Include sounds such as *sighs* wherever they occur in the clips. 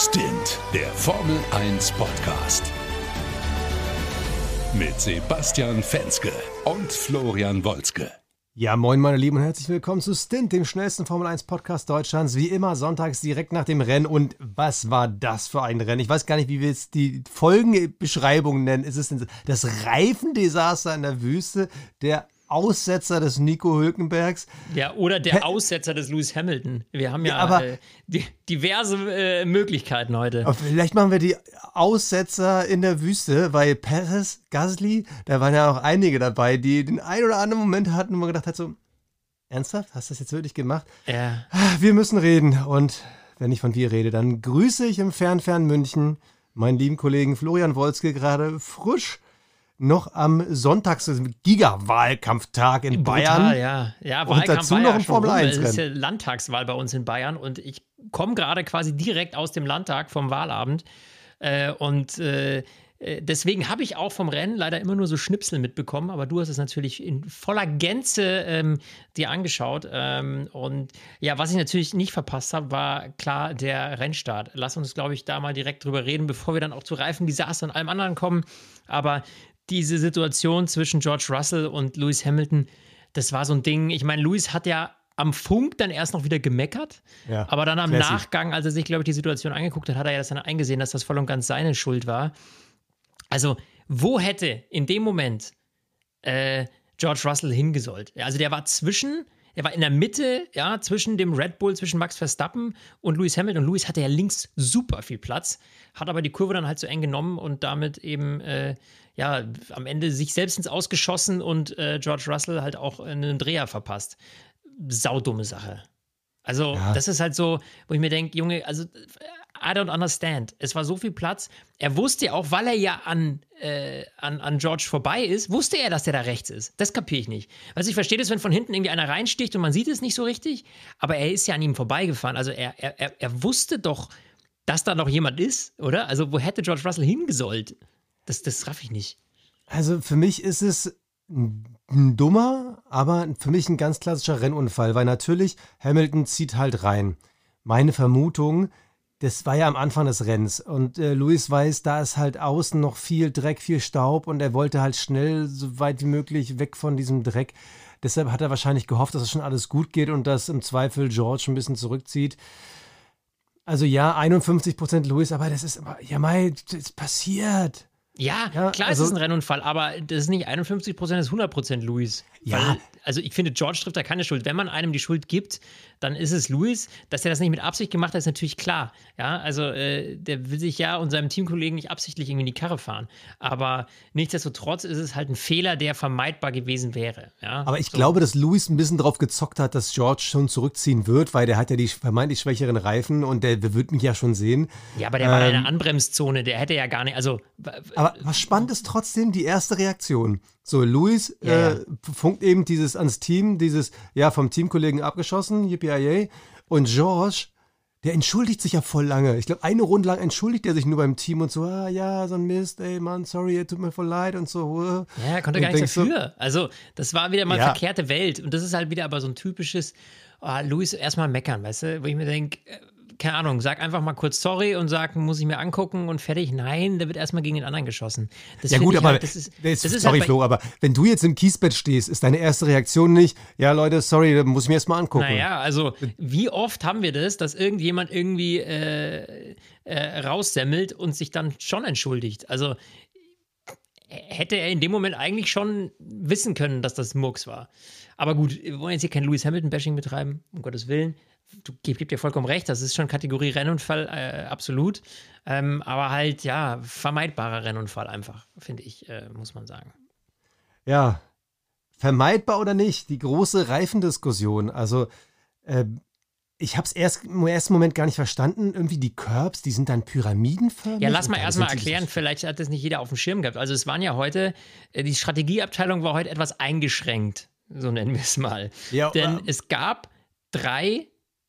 Stint, der Formel 1 Podcast. Mit Sebastian Fenske und Florian Wolzke. Ja, moin meine Lieben und herzlich willkommen zu Stint, dem schnellsten Formel 1 Podcast Deutschlands. Wie immer sonntags direkt nach dem Rennen. Und was war das für ein Rennen? Ich weiß gar nicht, wie wir jetzt die Folgenbeschreibung nennen. Ist es denn das Reifendesaster in der Wüste, der Aussetzer des Nico Hülkenbergs. Ja, oder der Aussetzer des Lewis Hamilton. Wir haben ja, ja aber, äh, die, diverse äh, Möglichkeiten heute. Vielleicht machen wir die Aussetzer in der Wüste, weil Perez, Gasly, da waren ja auch einige dabei, die den ein oder anderen Moment hatten, wo man gedacht hat, so, ernsthaft, hast du das jetzt wirklich gemacht? Ja. Wir müssen reden. Und wenn ich von wir rede, dann grüße ich im fern, fern München meinen lieben Kollegen Florian Wolzke gerade frisch noch am Sonntags Giga-Wahlkampftag in Brutal, Bayern. Ja, ja und dazu noch ein Formel 1 Es ist ja Landtagswahl bei uns in Bayern und ich komme gerade quasi direkt aus dem Landtag vom Wahlabend äh, und äh, äh, Deswegen habe ich auch vom Rennen leider immer nur so Schnipsel mitbekommen, aber du hast es natürlich in voller Gänze ähm, dir angeschaut. Ähm, und ja, was ich natürlich nicht verpasst habe, war klar der Rennstart. Lass uns, glaube ich, da mal direkt drüber reden, bevor wir dann auch zu Reifendesaster und allem anderen kommen. Aber diese Situation zwischen George Russell und Lewis Hamilton, das war so ein Ding. Ich meine, Lewis hat ja am Funk dann erst noch wieder gemeckert, ja, aber dann am classy. Nachgang, als er sich, glaube ich, die Situation angeguckt hat, hat er ja das dann eingesehen, dass das voll und ganz seine Schuld war. Also, wo hätte in dem Moment äh, George Russell hingesollt? Also, der war zwischen er war in der Mitte, ja, zwischen dem Red Bull, zwischen Max Verstappen und Lewis Hamilton. Und Lewis hatte ja links super viel Platz, hat aber die Kurve dann halt zu eng genommen und damit eben, äh, ja, am Ende sich selbst ins Ausgeschossen und äh, George Russell halt auch einen Dreher verpasst. Saudumme Sache. Also, ja. das ist halt so, wo ich mir denke, Junge, also I don't understand. Es war so viel Platz. Er wusste ja auch, weil er ja an, äh, an, an George vorbei ist, wusste er, dass der da rechts ist. Das kapiere ich nicht. Also ich verstehe das, wenn von hinten irgendwie einer reinsticht und man sieht es nicht so richtig, aber er ist ja an ihm vorbeigefahren. Also er, er, er wusste doch, dass da noch jemand ist, oder? Also wo hätte George Russell hingesollt? Das, das raff ich nicht. Also für mich ist es ein dummer, aber für mich ein ganz klassischer Rennunfall, weil natürlich Hamilton zieht halt rein. Meine Vermutung, das war ja am Anfang des Rennens und äh, Luis weiß, da ist halt außen noch viel Dreck, viel Staub und er wollte halt schnell so weit wie möglich weg von diesem Dreck. Deshalb hat er wahrscheinlich gehofft, dass es das schon alles gut geht und dass im Zweifel George ein bisschen zurückzieht. Also ja, 51 Prozent Luis, aber das ist immer, ja mei, das passiert. Ja, ja klar, also, es ist ein Rennunfall, aber das ist nicht 51 Prozent, das ist 100 Prozent Luis. Ja. Weil, also ich finde, George trifft da keine Schuld. Wenn man einem die Schuld gibt, dann ist es Luis. Dass er das nicht mit Absicht gemacht hat, ist natürlich klar. Ja, also äh, der will sich ja und seinem Teamkollegen nicht absichtlich irgendwie in die Karre fahren. Aber nichtsdestotrotz ist es halt ein Fehler, der vermeidbar gewesen wäre. Ja? Aber ich so. glaube, dass Luis ein bisschen drauf gezockt hat, dass George schon zurückziehen wird, weil der hat ja die vermeintlich schwächeren Reifen und der wird mich ja schon sehen. Ja, aber der ähm, war in einer Anbremszone, der hätte ja gar nicht, also. Aber was spannend ist trotzdem die erste Reaktion. So, Luis ja, äh, funkt eben dieses ans Team, dieses, ja, vom Teamkollegen abgeschossen, yippie Und George, der entschuldigt sich ja voll lange. Ich glaube, eine Runde lang entschuldigt er sich nur beim Team und so, ah ja, so ein Mist, ey Mann, sorry, tut mir voll leid und so. Ja, er konnte und gar nichts dafür. So, also, das war wieder mal ja. verkehrte Welt. Und das ist halt wieder aber so ein typisches, oh, Luis erstmal meckern, weißt du, wo ich mir denke, äh, keine Ahnung, sag einfach mal kurz sorry und sag, muss ich mir angucken und fertig. Nein, da wird erstmal gegen den anderen geschossen. Das ja gut, aber halt, das ist, das ist sorry halt Flo, aber wenn du jetzt im Kiesbett stehst, ist deine erste Reaktion nicht, ja Leute, sorry, da muss ich mir erstmal angucken. Naja, also wie oft haben wir das, dass irgendjemand irgendwie äh, äh, raussemmelt und sich dann schon entschuldigt? Also hätte er in dem Moment eigentlich schon wissen können, dass das Murks war. Aber gut, wir wollen jetzt hier kein Lewis Hamilton-Bashing betreiben, um Gottes Willen du gib dir vollkommen recht, das ist schon Kategorie Rennunfall, äh, absolut. Ähm, aber halt, ja, vermeidbarer Rennunfall einfach, finde ich, äh, muss man sagen. Ja, vermeidbar oder nicht, die große Reifendiskussion. Also, äh, ich habe es erst im ersten Moment gar nicht verstanden. Irgendwie die Curbs, die sind dann pyramidenförmig. Ja, lass mal erstmal erklären, vielleicht hat das nicht jeder auf dem Schirm gehabt. Also es waren ja heute, äh, die Strategieabteilung war heute etwas eingeschränkt, so nennen wir es mal. Ja, Denn es gab drei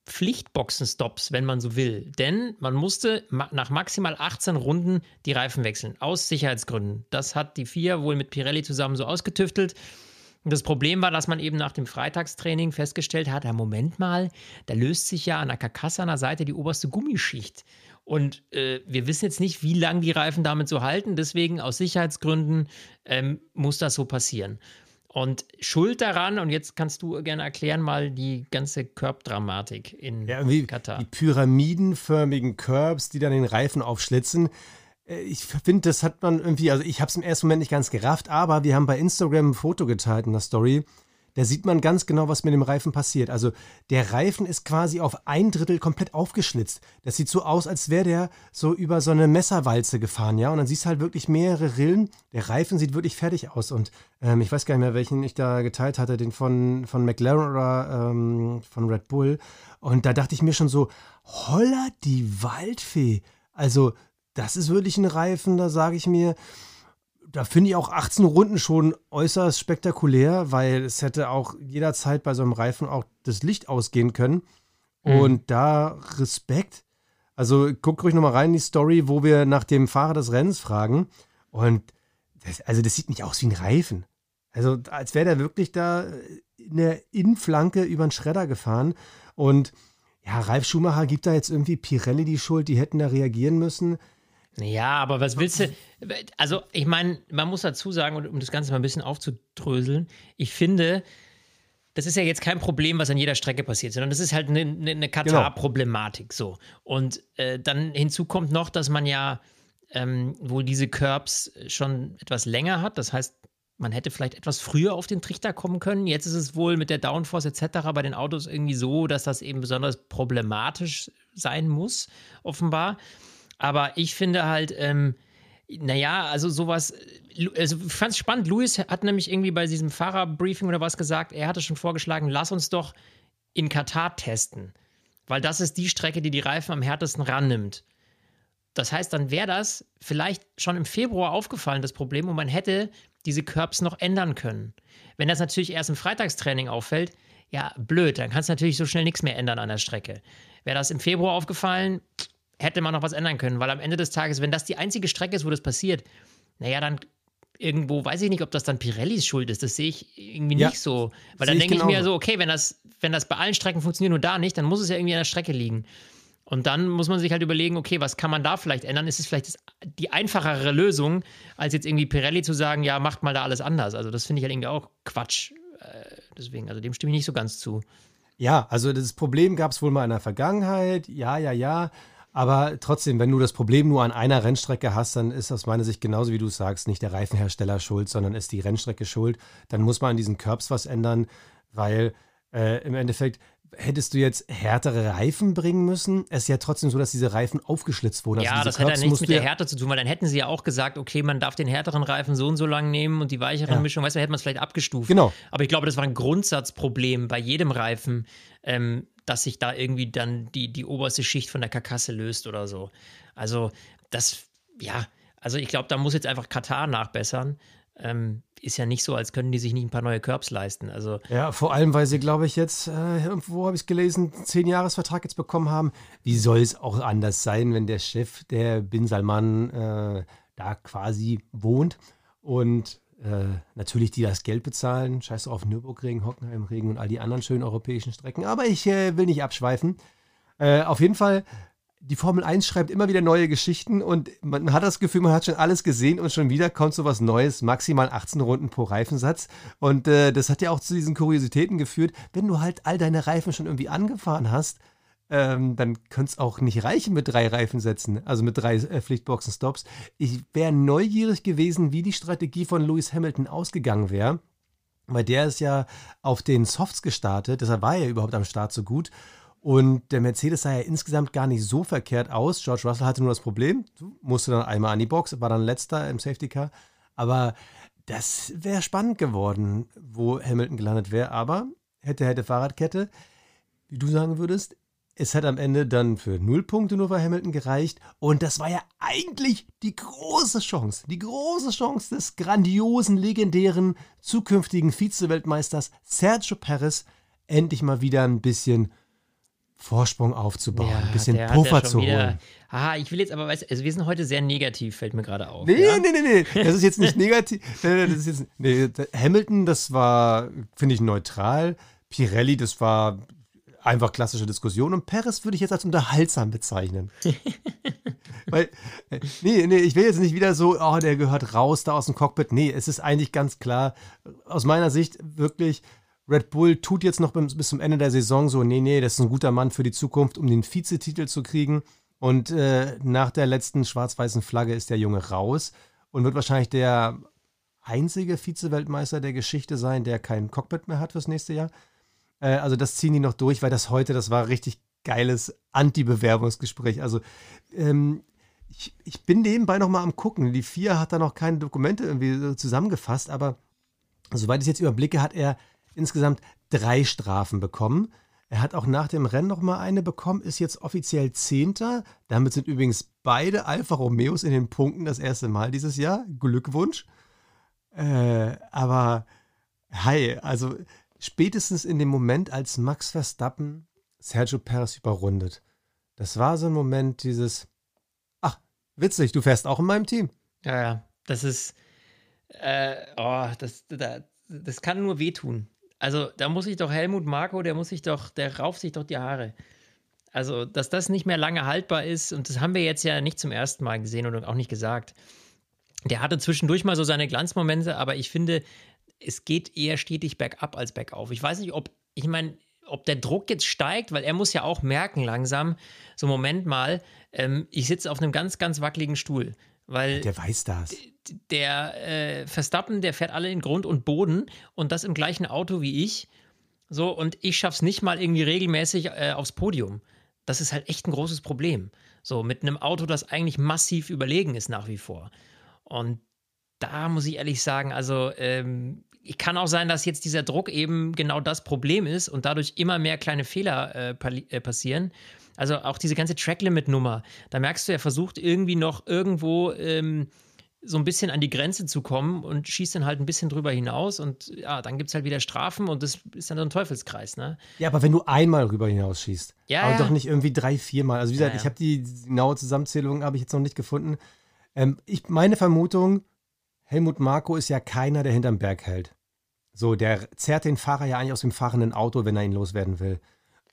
Pflichtboxenstops, wenn man so will. Denn man musste nach maximal 18 Runden die Reifen wechseln, aus Sicherheitsgründen. Das hat die FIA wohl mit Pirelli zusammen so ausgetüftelt. Das Problem war, dass man eben nach dem Freitagstraining festgestellt hat, ja, Moment mal, da löst sich ja an der Karkasse an der Seite die oberste Gummischicht. Und äh, wir wissen jetzt nicht, wie lange die Reifen damit so halten. Deswegen aus Sicherheitsgründen ähm, muss das so passieren. Und Schuld daran, und jetzt kannst du gerne erklären mal die ganze Curb-Dramatik in ja, Katar. Die pyramidenförmigen Curbs, die dann den Reifen aufschlitzen. Äh, ich finde, das hat man irgendwie, also ich habe es im ersten Moment nicht ganz gerafft, aber wir haben bei Instagram ein Foto geteilt in der Story da sieht man ganz genau, was mit dem Reifen passiert. Also der Reifen ist quasi auf ein Drittel komplett aufgeschlitzt. Das sieht so aus, als wäre der so über so eine Messerwalze gefahren, ja. Und dann siehst du halt wirklich mehrere Rillen. Der Reifen sieht wirklich fertig aus. Und ähm, ich weiß gar nicht mehr, welchen ich da geteilt hatte, den von, von McLaren oder ähm, von Red Bull. Und da dachte ich mir schon so, holla die Waldfee. Also das ist wirklich ein Reifen, da sage ich mir, da finde ich auch 18 Runden schon äußerst spektakulär, weil es hätte auch jederzeit bei so einem Reifen auch das Licht ausgehen können. Mhm. Und da Respekt. Also guck ruhig nochmal rein in die Story, wo wir nach dem Fahrer des Rennens fragen. Und das, also das sieht nicht aus wie ein Reifen. Also als wäre der wirklich da in der Innenflanke über den Schredder gefahren. Und ja, Ralf Schumacher gibt da jetzt irgendwie Pirelli die Schuld, die hätten da reagieren müssen. Ja, aber was willst du? Also, ich meine, man muss dazu sagen, um das Ganze mal ein bisschen aufzudröseln, ich finde, das ist ja jetzt kein Problem, was an jeder Strecke passiert, sondern das ist halt eine, eine Katar-Problematik so. Und äh, dann hinzu kommt noch, dass man ja ähm, wohl diese Curbs schon etwas länger hat. Das heißt, man hätte vielleicht etwas früher auf den Trichter kommen können. Jetzt ist es wohl mit der Downforce etc. bei den Autos irgendwie so, dass das eben besonders problematisch sein muss, offenbar. Aber ich finde halt, ähm, naja, also sowas, also ich fand es spannend. Luis hat nämlich irgendwie bei diesem Fahrerbriefing oder was gesagt, er hatte schon vorgeschlagen, lass uns doch in Katar testen. Weil das ist die Strecke, die die Reifen am härtesten rannimmt. Das heißt, dann wäre das vielleicht schon im Februar aufgefallen, das Problem, und man hätte diese Curbs noch ändern können. Wenn das natürlich erst im Freitagstraining auffällt, ja, blöd, dann kannst du natürlich so schnell nichts mehr ändern an der Strecke. Wäre das im Februar aufgefallen, hätte man noch was ändern können, weil am Ende des Tages, wenn das die einzige Strecke ist, wo das passiert, naja, dann irgendwo weiß ich nicht, ob das dann Pirellis Schuld ist. Das sehe ich irgendwie ja, nicht so. Weil dann denke ich, mir so, okay, wenn das, wenn das bei allen Strecken funktioniert, nur da nicht, dann muss es ja irgendwie an der Strecke liegen. Und dann muss man sich halt überlegen, okay, was kann man da vielleicht ändern? Ist es vielleicht das, die einfachere Lösung, als jetzt irgendwie Pirelli zu sagen, ja, macht mal da alles anders. Also das finde ich halt irgendwie auch Quatsch. Äh, deswegen, also dem stimme ich nicht so ganz zu. Ja, also das Problem gab es wohl mal in der Vergangenheit. Ja, ja, ja. Aber trotzdem, wenn du das Problem nur an einer Rennstrecke hast, dann ist aus meiner Sicht genauso wie du sagst, nicht der Reifenhersteller schuld, sondern ist die Rennstrecke schuld. Dann muss man an diesen Curbs was ändern, weil äh, im Endeffekt hättest du jetzt härtere Reifen bringen müssen. Es ist ja trotzdem so, dass diese Reifen aufgeschlitzt wurden. Ja, also das hat ja nichts mit der Härte zu tun, weil dann hätten sie ja auch gesagt, okay, man darf den härteren Reifen so und so lang nehmen und die weicheren ja. Mischung, weißt du, hätte man es vielleicht abgestuft. Genau. Aber ich glaube, das war ein Grundsatzproblem bei jedem Reifen, ähm, dass sich da irgendwie dann die, die oberste Schicht von der Karkasse löst oder so. Also, das, ja, also ich glaube, da muss jetzt einfach Katar nachbessern. Ähm, ist ja nicht so, als können die sich nicht ein paar neue Curbs leisten. Also ja, vor allem, weil sie, glaube ich, jetzt, äh, irgendwo habe ich es gelesen, zehn Jahresvertrag jetzt bekommen haben. Wie soll es auch anders sein, wenn der Chef, der Bin Salman, äh, da quasi wohnt und äh, natürlich die das Geld bezahlen. Scheiß auf Nürburgring, Hockenheimregen und all die anderen schönen europäischen Strecken. Aber ich äh, will nicht abschweifen. Äh, auf jeden Fall die Formel 1 schreibt immer wieder neue Geschichten und man hat das Gefühl, man hat schon alles gesehen und schon wieder kommt so was Neues, maximal 18 Runden pro Reifensatz. Und äh, das hat ja auch zu diesen Kuriositäten geführt. Wenn du halt all deine Reifen schon irgendwie angefahren hast, ähm, dann könnte es auch nicht reichen mit drei Reifensätzen, also mit drei äh, Pflichtboxen-Stops. Ich wäre neugierig gewesen, wie die Strategie von Lewis Hamilton ausgegangen wäre, weil der ist ja auf den Softs gestartet, deshalb war er überhaupt am Start so gut. Und der Mercedes sah ja insgesamt gar nicht so verkehrt aus. George Russell hatte nur das Problem, musste dann einmal an die Box, war dann letzter im Safety Car. Aber das wäre spannend geworden, wo Hamilton gelandet wäre. Aber hätte, hätte Fahrradkette, wie du sagen würdest, es hat am Ende dann für null Punkte nur für Hamilton gereicht. Und das war ja eigentlich die große Chance, die große Chance des grandiosen, legendären, zukünftigen Vize-Weltmeisters Sergio Perez, endlich mal wieder ein bisschen Vorsprung aufzubauen, ja, ein bisschen Puffer zu holen. Ah, ich will jetzt aber, weißt also wir sind heute sehr negativ, fällt mir gerade auf. Nee, ja? nee, nee, nee, das ist jetzt nicht *laughs* negativ. das ist jetzt, nee, Hamilton, das war, finde ich, neutral. Pirelli, das war einfach klassische Diskussion. Und Perez würde ich jetzt als unterhaltsam bezeichnen. *laughs* Weil, nee, nee, ich will jetzt nicht wieder so, oh, der gehört raus da aus dem Cockpit. Nee, es ist eigentlich ganz klar, aus meiner Sicht wirklich, Red Bull tut jetzt noch bis zum Ende der Saison so, nee, nee, das ist ein guter Mann für die Zukunft, um den Vizetitel zu kriegen. Und äh, nach der letzten schwarz-weißen Flagge ist der Junge raus und wird wahrscheinlich der einzige Vize-Weltmeister der Geschichte sein, der kein Cockpit mehr hat fürs nächste Jahr. Äh, also das ziehen die noch durch, weil das heute, das war richtig geiles Anti-Bewerbungsgespräch. Also ähm, ich, ich bin nebenbei noch mal am gucken. Die vier hat da noch keine Dokumente irgendwie zusammengefasst, aber soweit ich jetzt überblicke, hat er insgesamt drei Strafen bekommen. Er hat auch nach dem Rennen noch mal eine bekommen, ist jetzt offiziell Zehnter. Damit sind übrigens beide Alfa Romeos in den Punkten das erste Mal dieses Jahr. Glückwunsch. Äh, aber hi, also spätestens in dem Moment, als Max Verstappen Sergio Perez überrundet, das war so ein Moment dieses, ach, witzig, du fährst auch in meinem Team. Ja, ja, das ist, äh, oh, das, das, das kann nur wehtun. Also da muss ich doch Helmut Marko, der muss sich doch, der rauft sich doch die Haare. Also, dass das nicht mehr lange haltbar ist, und das haben wir jetzt ja nicht zum ersten Mal gesehen und auch nicht gesagt. Der hatte zwischendurch mal so seine Glanzmomente, aber ich finde, es geht eher stetig bergab als bergauf. Ich weiß nicht, ob, ich meine, ob der Druck jetzt steigt, weil er muss ja auch merken langsam, so Moment mal, ähm, ich sitze auf einem ganz, ganz wackeligen Stuhl. Weil der weiß das. Der äh, Verstappen, der fährt alle in Grund und Boden und das im gleichen Auto wie ich. So, und ich schaff's nicht mal irgendwie regelmäßig äh, aufs Podium. Das ist halt echt ein großes Problem. So, mit einem Auto, das eigentlich massiv überlegen ist nach wie vor. Und da muss ich ehrlich sagen, also ähm, kann auch sein, dass jetzt dieser Druck eben genau das Problem ist und dadurch immer mehr kleine Fehler äh, äh, passieren. Also auch diese ganze Track-Limit-Nummer, da merkst du, er versucht irgendwie noch irgendwo ähm, so ein bisschen an die Grenze zu kommen und schießt dann halt ein bisschen drüber hinaus und ja, dann gibt es halt wieder Strafen und das ist dann so ein Teufelskreis, ne? Ja, aber wenn du einmal rüber hinaus schießt, ja, aber ja. doch nicht irgendwie drei, viermal. Also wie gesagt, ja, ja. ich habe die genaue Zusammenzählung habe ich jetzt noch nicht gefunden. Ähm, ich, meine Vermutung, Helmut Marko ist ja keiner, der hinterm Berg hält. So, der zerrt den Fahrer ja eigentlich aus dem fahrenden Auto, wenn er ihn loswerden will.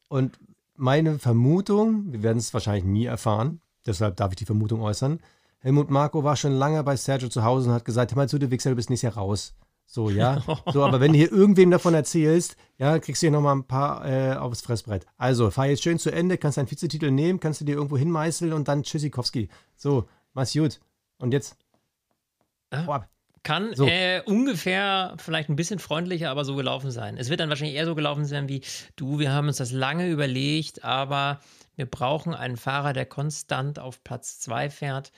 Und meine Vermutung, wir werden es wahrscheinlich nie erfahren, deshalb darf ich die Vermutung äußern. Helmut Marko war schon lange bei Sergio zu Hause und hat gesagt: Hör mal zu, du Wichser, du bist nächstes Jahr raus. So, ja. *laughs* So, aber wenn du hier irgendwem davon erzählst, ja, kriegst du hier nochmal ein paar äh, aufs Fressbrett. Also, fahr jetzt schön zu Ende, kannst deinen Vizetitel nehmen, kannst du dir irgendwo hinmeißeln und dann Tschüssikowski. So, mach's gut. Und jetzt Ah, kann so. äh, ungefähr vielleicht ein bisschen freundlicher, aber so gelaufen sein. Es wird dann wahrscheinlich eher so gelaufen sein wie, du, wir haben uns das lange überlegt, aber wir brauchen einen Fahrer, der konstant auf Platz 2 fährt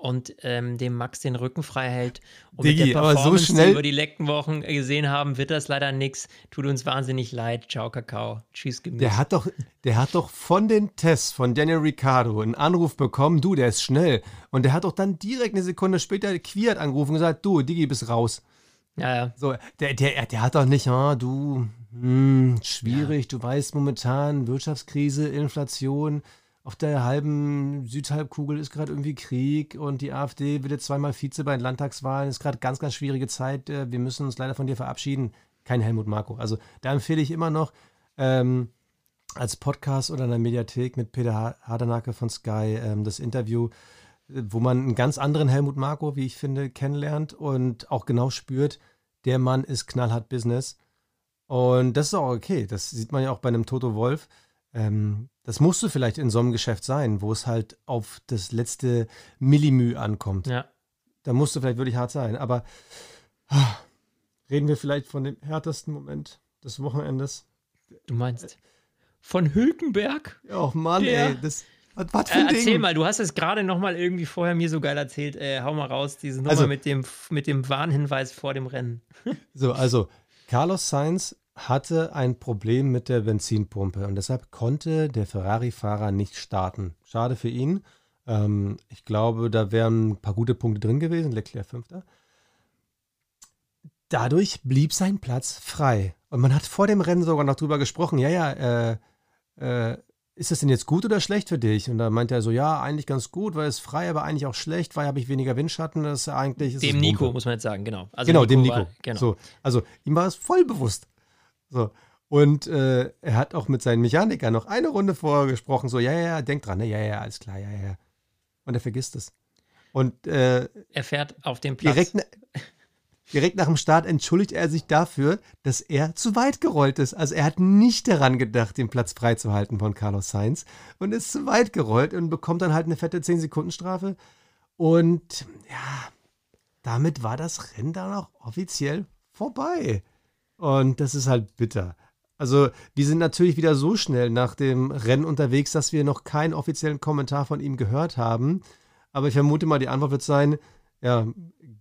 und ähm, dem Max den Rücken frei hält. Und Digi, mit der Performance, so die wir über die letzten Wochen gesehen haben, wird das leider nichts. Tut uns wahnsinnig leid. Ciao, Kakao. Tschüss, Gemüse. Der hat doch, der hat doch von den Tests von Daniel Ricciardo einen Anruf bekommen, du, der ist schnell. Und der hat doch dann direkt eine Sekunde später Quiert angerufen und gesagt, du, Digi, bist raus. Ja, ja. So, der, der, der hat doch nicht, oh, du, hm, schwierig, ja. du weißt momentan, Wirtschaftskrise, Inflation, auf der halben Südhalbkugel ist gerade irgendwie Krieg und die AfD wird jetzt zweimal Vize bei den Landtagswahlen. Ist gerade ganz, ganz schwierige Zeit. Äh, wir müssen uns leider von dir verabschieden. Kein Helmut Marko. Also da empfehle ich immer noch ähm, als Podcast oder in der Mediathek mit Peter Hardenacke von Sky ähm, das Interview, äh, wo man einen ganz anderen Helmut Marko, wie ich finde, kennenlernt und auch genau spürt, der Mann ist knallhart Business. Und das ist auch okay. Das sieht man ja auch bei einem Toto Wolf. Ähm, das musst du vielleicht in so einem Geschäft sein, wo es halt auf das letzte Millimü ankommt. Ja. Da musst du vielleicht wirklich hart sein. Aber ah, reden wir vielleicht von dem härtesten Moment des Wochenendes. Du meinst von Hülkenberg? Oh Mann, Der, ey, das was, für ein äh, Erzähl Ding? mal, du hast es gerade noch mal irgendwie vorher mir so geil erzählt. Äh, hau mal raus, diese Nummer also, mit, dem, mit dem Warnhinweis vor dem Rennen. so, also Carlos Sainz hatte ein Problem mit der Benzinpumpe und deshalb konnte der Ferrari-Fahrer nicht starten. Schade für ihn. Ähm, ich glaube, da wären ein paar gute Punkte drin gewesen. Leclerc Fünfter. Dadurch blieb sein Platz frei. Und man hat vor dem Rennen sogar noch drüber gesprochen. Ja, ja, äh, äh, ist das denn jetzt gut oder schlecht für dich? Und da meinte er so, ja, eigentlich ganz gut, weil es frei, aber eigentlich auch schlecht, weil habe ich weniger Windschatten. Das ist eigentlich. Ist dem Nico, Wumpe. muss man jetzt sagen, genau. Also genau, Nico dem Nico. War, genau. So, also ihm war es voll bewusst. So. Und äh, er hat auch mit seinen Mechanikern noch eine Runde vorher gesprochen, so, ja, ja, denk dran, ne? ja, ja, alles klar, ja, ja. Und er vergisst es. Und äh, er fährt auf dem Platz. Direkt, direkt nach dem Start entschuldigt er sich dafür, dass er zu weit gerollt ist. Also er hat nicht daran gedacht, den Platz freizuhalten von Carlos Sainz und ist zu weit gerollt und bekommt dann halt eine fette 10-Sekunden-Strafe. Und ja, damit war das Rennen dann auch offiziell vorbei. Und das ist halt bitter. Also, wir sind natürlich wieder so schnell nach dem Rennen unterwegs, dass wir noch keinen offiziellen Kommentar von ihm gehört haben. Aber ich vermute mal, die Antwort wird sein: ja,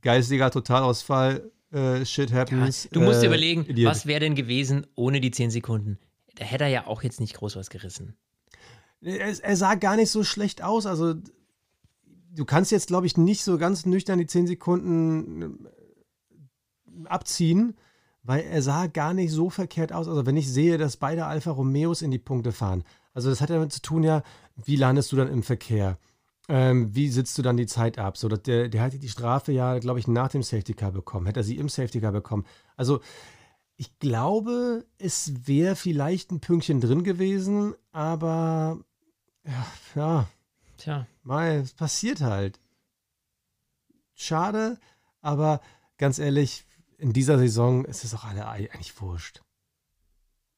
geistiger Totalausfall, äh, shit happens. Ja, du musst äh, dir überlegen, Idiot. was wäre denn gewesen ohne die 10 Sekunden? Da hätte er ja auch jetzt nicht groß was gerissen. Er, er sah gar nicht so schlecht aus. Also, du kannst jetzt, glaube ich, nicht so ganz nüchtern die 10 Sekunden äh, abziehen weil er sah gar nicht so verkehrt aus. Also wenn ich sehe, dass beide Alfa Romeos in die Punkte fahren, also das hat ja damit zu tun, ja, wie landest du dann im Verkehr? Ähm, wie sitzt du dann die Zeit ab? So, dass der, der hätte die Strafe ja, glaube ich, nach dem Safety Car bekommen. Hätte er sie im Safety Car bekommen. Also ich glaube, es wäre vielleicht ein Pünktchen drin gewesen, aber ja, ja. Tja. Mal, es passiert halt. Schade, aber ganz ehrlich, in dieser Saison ist es auch alle eigentlich wurscht.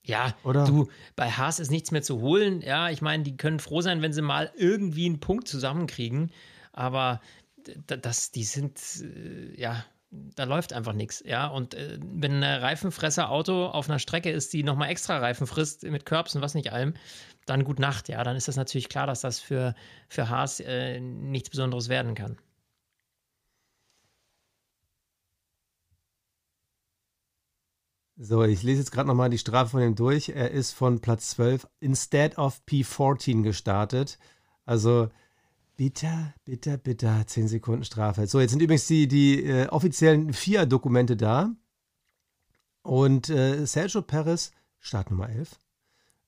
Ja, Oder? du, bei Haas ist nichts mehr zu holen. Ja, ich meine, die können froh sein, wenn sie mal irgendwie einen Punkt zusammenkriegen. Aber das, die sind, äh, ja, da läuft einfach nichts. Ja, und äh, wenn ein Reifenfresser-Auto auf einer Strecke ist, die nochmal extra Reifen frisst mit Körbs und was nicht allem, dann gut Nacht. Ja, dann ist das natürlich klar, dass das für, für Haas äh, nichts Besonderes werden kann. So, ich lese jetzt gerade nochmal die Strafe von ihm durch. Er ist von Platz 12 instead of P14 gestartet. Also bitter, bitter, bitter. 10 Sekunden Strafe. So, jetzt sind übrigens die, die äh, offiziellen vier Dokumente da. Und äh, Sergio Perez, Startnummer 11,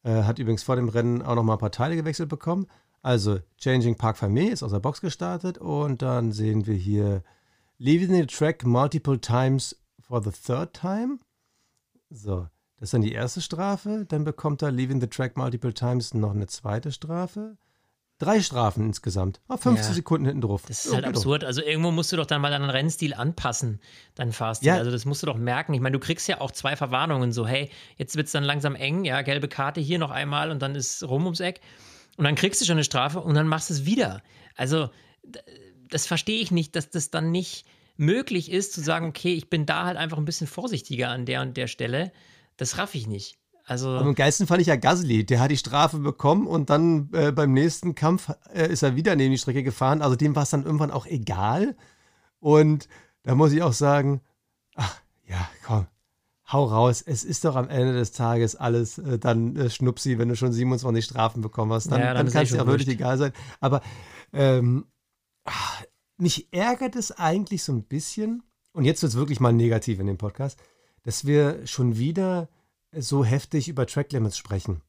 äh, hat übrigens vor dem Rennen auch nochmal ein paar Teile gewechselt bekommen. Also Changing Park Famille ist aus der Box gestartet. Und dann sehen wir hier Leaving the track multiple times for the third time. So, das ist dann die erste Strafe. Dann bekommt er Leaving the Track Multiple Times noch eine zweite Strafe. Drei Strafen insgesamt. Auf 15 ja, Sekunden hinten drauf. Das ist halt absurd. Also irgendwo musst du doch dann mal deinen Rennstil anpassen, deinen Fahrstil. Ja. Also das musst du doch merken. Ich meine, du kriegst ja auch zwei Verwarnungen. So, hey, jetzt wird es dann langsam eng. Ja, gelbe Karte hier noch einmal und dann ist rum ums Eck. Und dann kriegst du schon eine Strafe und dann machst du es wieder. Also das verstehe ich nicht, dass das dann nicht möglich ist, zu sagen, okay, ich bin da halt einfach ein bisschen vorsichtiger an der und der Stelle, das raff ich nicht. Also Aber am geilsten fand ich ja Gasly. Der hat die Strafe bekommen und dann äh, beim nächsten Kampf äh, ist er wieder neben die Strecke gefahren. Also dem war es dann irgendwann auch egal. Und da muss ich auch sagen, ach ja, komm, hau raus. Es ist doch am Ende des Tages alles äh, dann äh, Schnupsi, wenn du schon 27 Strafen bekommen hast. Dann, ja, dann, dann kann es dir auch wirklich egal sein. Aber ähm, ach, mich ärgert es eigentlich so ein bisschen, und jetzt wird es wirklich mal negativ in dem Podcast, dass wir schon wieder so heftig über Tracklimits sprechen.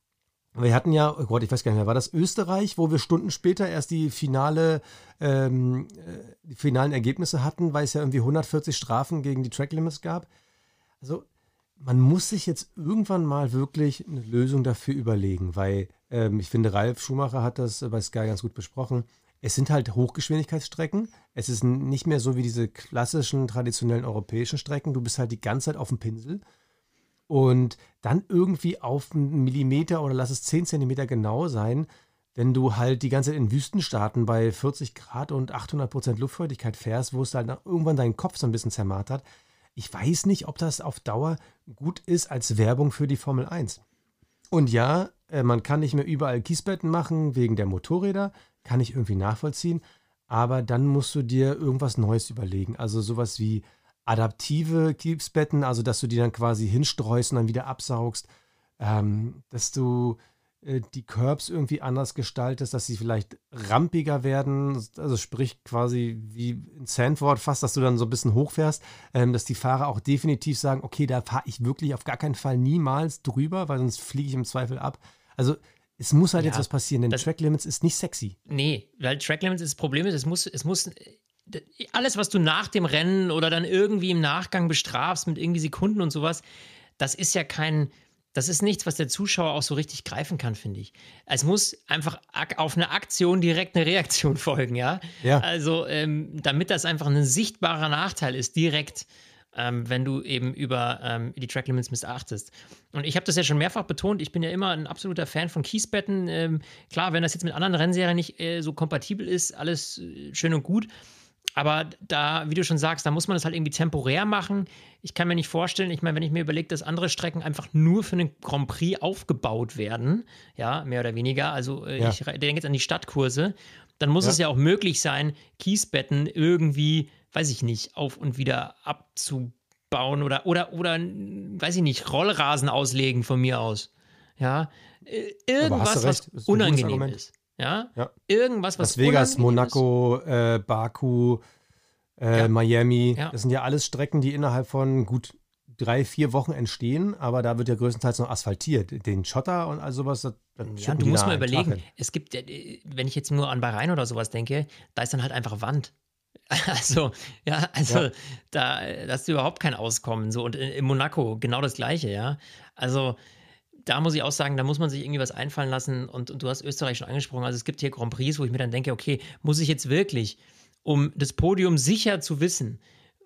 Wir hatten ja, oh Gott, ich weiß gar nicht mehr, war das Österreich, wo wir Stunden später erst die finale, ähm, äh, die finalen Ergebnisse hatten, weil es ja irgendwie 140 Strafen gegen die Tracklimits gab. Also man muss sich jetzt irgendwann mal wirklich eine Lösung dafür überlegen, weil ähm, ich finde, Ralf Schumacher hat das bei Sky ganz gut besprochen es sind halt Hochgeschwindigkeitsstrecken. Es ist nicht mehr so wie diese klassischen, traditionellen europäischen Strecken. Du bist halt die ganze Zeit auf dem Pinsel. Und dann irgendwie auf einen Millimeter oder lass es 10 Zentimeter genau sein, wenn du halt die ganze Zeit in Wüstenstaaten bei 40 Grad und 800 Prozent Luftfeuchtigkeit fährst, wo es halt irgendwann deinen Kopf so ein bisschen zermartert. Ich weiß nicht, ob das auf Dauer gut ist als Werbung für die Formel 1. Und ja, äh, man kann nicht mehr überall Kiesbetten machen wegen der Motorräder kann ich irgendwie nachvollziehen. Aber dann musst du dir irgendwas Neues überlegen. Also sowas wie adaptive Kiebsbetten, also dass du die dann quasi hinstreust und dann wieder absaugst. Ähm, dass du äh, die Curbs irgendwie anders gestaltest, dass sie vielleicht rampiger werden. Also sprich quasi wie in Sandford fast, dass du dann so ein bisschen hochfährst. Ähm, dass die Fahrer auch definitiv sagen, okay, da fahre ich wirklich auf gar keinen Fall niemals drüber, weil sonst fliege ich im Zweifel ab. Also es muss halt Ja, jetzt was passieren, denn das- Track Limits ist nicht sexy. Nee, weil Track Limits das Problem ist, es muss, es muss, alles, was du nach dem Rennen oder dann irgendwie im Nachgang bestrafst mit irgendwie Sekunden und sowas, das ist ja kein, das ist nichts, was der Zuschauer auch so richtig greifen kann, finde ich. Es muss einfach auf eine Aktion direkt eine Reaktion *laughs* folgen, ja. Ja. Also, ähm, damit das einfach ein sichtbarer Nachteil ist, direkt, ähm, wenn du eben über ähm, die Track Limits missachtest. Und ich habe das ja schon mehrfach betont, ich bin ja immer ein absoluter Fan von Kiesbetten. Ähm, klar, wenn das jetzt mit anderen Rennserien nicht äh, so kompatibel ist, alles äh, schön und gut. Aber da, wie du schon sagst, da muss man das halt irgendwie temporär machen. Ich kann mir nicht vorstellen, ich meine, wenn ich mir überlege, dass andere Strecken einfach nur für einen Grand Prix aufgebaut werden, ja, mehr oder weniger. Also äh, Ja. ich denke jetzt an die Stadtkurse, dann muss Ja. es ja auch möglich sein, Kiesbetten irgendwie, weiß ich nicht, auf und wieder abzubauen oder, oder, oder, weiß ich nicht, Rollrasen auslegen von mir aus. Ja, Äh, irgendwas, was ist unangenehm ist. Ja, Ja. irgendwas, was Las Vegas. Monaco, äh, Baku, äh, Ja. Miami, Ja. das sind ja alles Strecken, die innerhalb von gut drei, vier Wochen entstehen, aber da wird ja größtenteils noch asphaltiert. Den Schotter und all sowas, das, Ja, du musst mal überlegen, es gibt, äh, wenn ich jetzt nur an Bahrain oder sowas denke, da ist dann halt einfach Wand. *laughs* Also, ja, also Ja. da, hast du überhaupt kein Auskommen. So, und in, in Monaco genau das Gleiche, ja. Also, da muss ich auch sagen, da muss man sich irgendwie was einfallen lassen. Und, und du hast Österreich schon angesprochen. Also, es gibt hier Grand Prix, wo ich mir dann denke, okay, muss ich jetzt wirklich, um das Podium sicher zu wissen,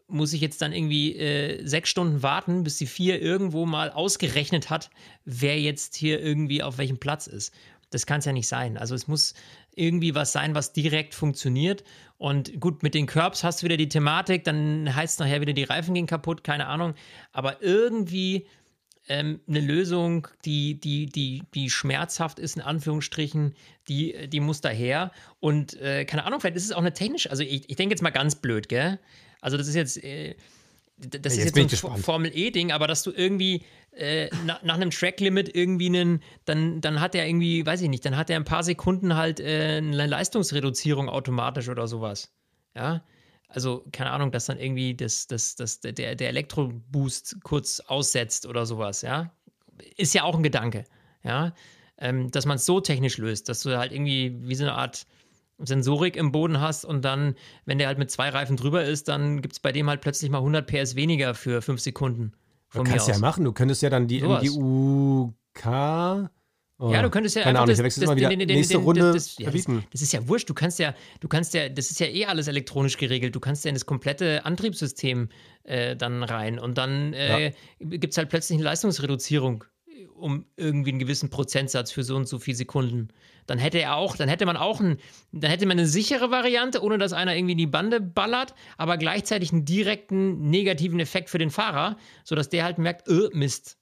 muss ich jetzt dann irgendwie äh, sechs Stunden warten, bis die vier irgendwo mal ausgerechnet hat, wer jetzt hier irgendwie auf welchem Platz ist. Das kann es ja nicht sein. Also es muss irgendwie was sein, was direkt funktioniert. Und gut, mit den Curbs hast du wieder die Thematik, dann heißt es nachher wieder, die Reifen gehen kaputt, keine Ahnung. Aber irgendwie ähm, eine Lösung, die, die, die, die schmerzhaft ist, in Anführungsstrichen, die, die muss daher. Und äh, keine Ahnung, vielleicht ist es auch eine technische, also ich, ich denke jetzt mal ganz blöd, gell? Also das ist jetzt, äh, das Ja, ist jetzt jetzt bin so ein gespannt. Formel E-Ding, aber dass du irgendwie äh, na, nach einem Track-Limit irgendwie einen, dann, dann hat er irgendwie, weiß ich nicht, dann hat er ein paar Sekunden halt äh, eine Leistungsreduzierung automatisch oder sowas. Ja. Also, keine Ahnung, dass dann irgendwie das, das, das, der, der Elektroboost kurz aussetzt oder sowas, ja. Ist ja auch ein Gedanke, ja. Ähm, dass man es so technisch löst, dass du halt irgendwie wie so eine Art Sensorik im Boden hast und dann, wenn der halt mit zwei Reifen drüber ist, dann gibt es bei dem halt plötzlich mal 100 PS weniger für fünf Sekunden. Du Von mir kannst ja machen, du könntest ja dann die Sowas. MGUK. Oh, Ja, du könntest ja Keine einfach Ahnung, das- wechsle das- mal wieder. den- den- den- Nächste den- Runde das- ja, das-. Das ist ja wurscht. Du kannst ja, du kannst ja, das ist ja eh alles elektronisch geregelt. Du kannst ja in das komplette Antriebssystem äh, dann rein und dann äh, gibt es halt plötzlich eine Leistungsreduzierung um irgendwie einen gewissen Prozentsatz für so und so viele Sekunden. Dann hätte er auch, dann hätte man auch ein, dann hätte man eine sichere Variante, ohne dass einer irgendwie in die Bande ballert, aber gleichzeitig einen direkten negativen Effekt für den Fahrer, sodass der halt merkt, äh, Mist.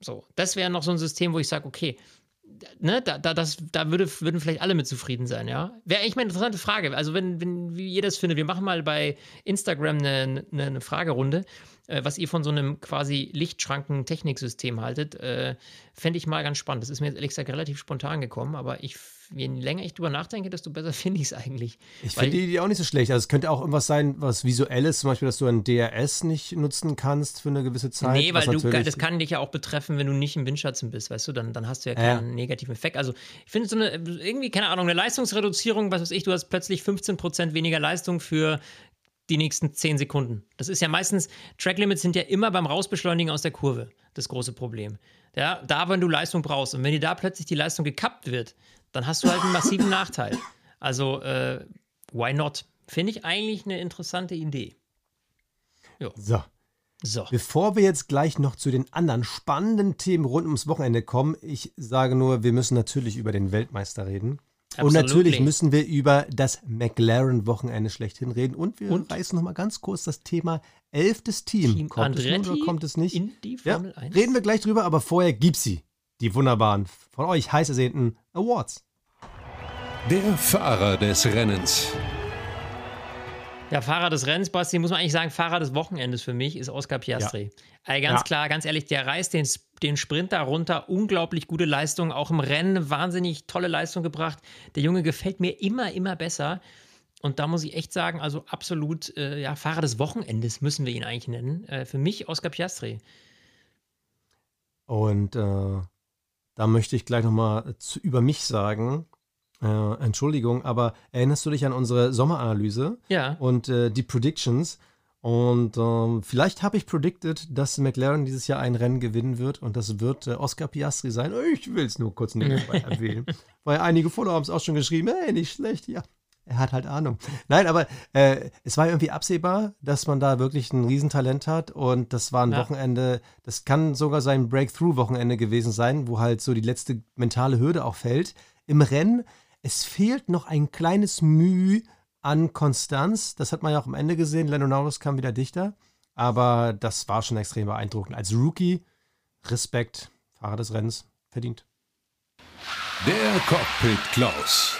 So, das wäre noch so ein System, wo ich sage, okay, ne, da, da, das, da würde, würden vielleicht alle mit zufrieden sein, ja. Wäre eigentlich mal eine interessante Frage. Also, wenn, wenn wie ihr das findet, wir machen mal bei Instagram eine, eine, eine Fragerunde, äh, was ihr von so einem quasi Lichtschranken-Techniksystem haltet. Äh, Fände ich mal ganz spannend. Das ist mir jetzt ehrlich gesagt relativ spontan gekommen, aber ich, je länger ich drüber nachdenke, desto besser *laughs* finde ich es eigentlich. Ich finde die Idee auch nicht so schlecht. Also es könnte auch irgendwas sein, was visuelles, zum Beispiel, dass du ein DRS nicht nutzen kannst für eine gewisse Zeit. Nee, weil du, das kann dich ja auch betreffen, wenn du nicht im Windschatten bist, weißt du, dann, dann hast du ja Ja. keinen negativen Effekt. Also ich finde so eine, irgendwie, keine Ahnung, eine Leistungsreduzierung, was weiß ich, du hast plötzlich 15% weniger Leistung für die nächsten 10 Sekunden. Das ist ja meistens, Tracklimits sind ja immer beim Rausbeschleunigen aus der Kurve das große Problem. Ja, da, wenn du Leistung brauchst und wenn dir da plötzlich die Leistung gekappt wird, dann hast du halt einen massiven *laughs* Nachteil. Also, äh, why not? Finde ich eigentlich eine interessante Idee. So. So. Bevor wir jetzt gleich noch zu den anderen spannenden Themen rund ums Wochenende kommen, ich sage nur, wir müssen natürlich über den Weltmeister reden. Und Absolutely. natürlich müssen wir über das McLaren-Wochenende schlechthin reden. Und wir Und? reißen noch mal ganz kurz das Thema elftes Team. Team kommt es nun Andretti oder kommt es nicht? in die ja, Formel 1? reden wir gleich drüber, aber vorher gibt's sie. Die wunderbaren, von euch heiß ersehnten Awards. Der Fahrer des Rennens. Ja, Fahrer des Rennens, Basti, muss man eigentlich sagen, Fahrer des Wochenendes für mich ist Oscar Piastri. Also ganz Ja. klar, ganz ehrlich, der reißt den, den Sprint da runter. Unglaublich gute Leistung, auch im Rennen wahnsinnig tolle Leistung gebracht. Der Junge gefällt mir immer, immer besser. Und da muss ich echt sagen, also absolut, äh, ja, Fahrer des Wochenendes müssen wir ihn eigentlich nennen. Äh, für mich Oscar Piastri. Und äh, da möchte ich gleich nochmal über mich sagen. Äh, Entschuldigung, aber erinnerst du dich an unsere Sommeranalyse? Ja. Und äh, die Predictions? Und ähm, vielleicht habe ich predicted, dass McLaren dieses Jahr ein Rennen gewinnen wird und das wird äh, Oscar Piastri sein. Ich will es nur kurz nebenbei *laughs* erwähnen, weil einige Follower haben es auch schon geschrieben, hey, nicht schlecht, ja. Er hat halt Ahnung. Nein, aber äh, es war irgendwie absehbar, dass man da wirklich ein Riesentalent hat und das war ein ja. Wochenende, das kann sogar sein Breakthrough-Wochenende gewesen sein, wo halt so die letzte mentale Hürde auch fällt. Im Rennen, es fehlt noch ein kleines Mühe an Konstanz. Das hat man ja auch am Ende gesehen. Lando Norris kam wieder dichter. Aber das war schon extrem beeindruckend. Als Rookie, Respekt, Fahrer des Rennens, verdient. Der Cockpit Klaus.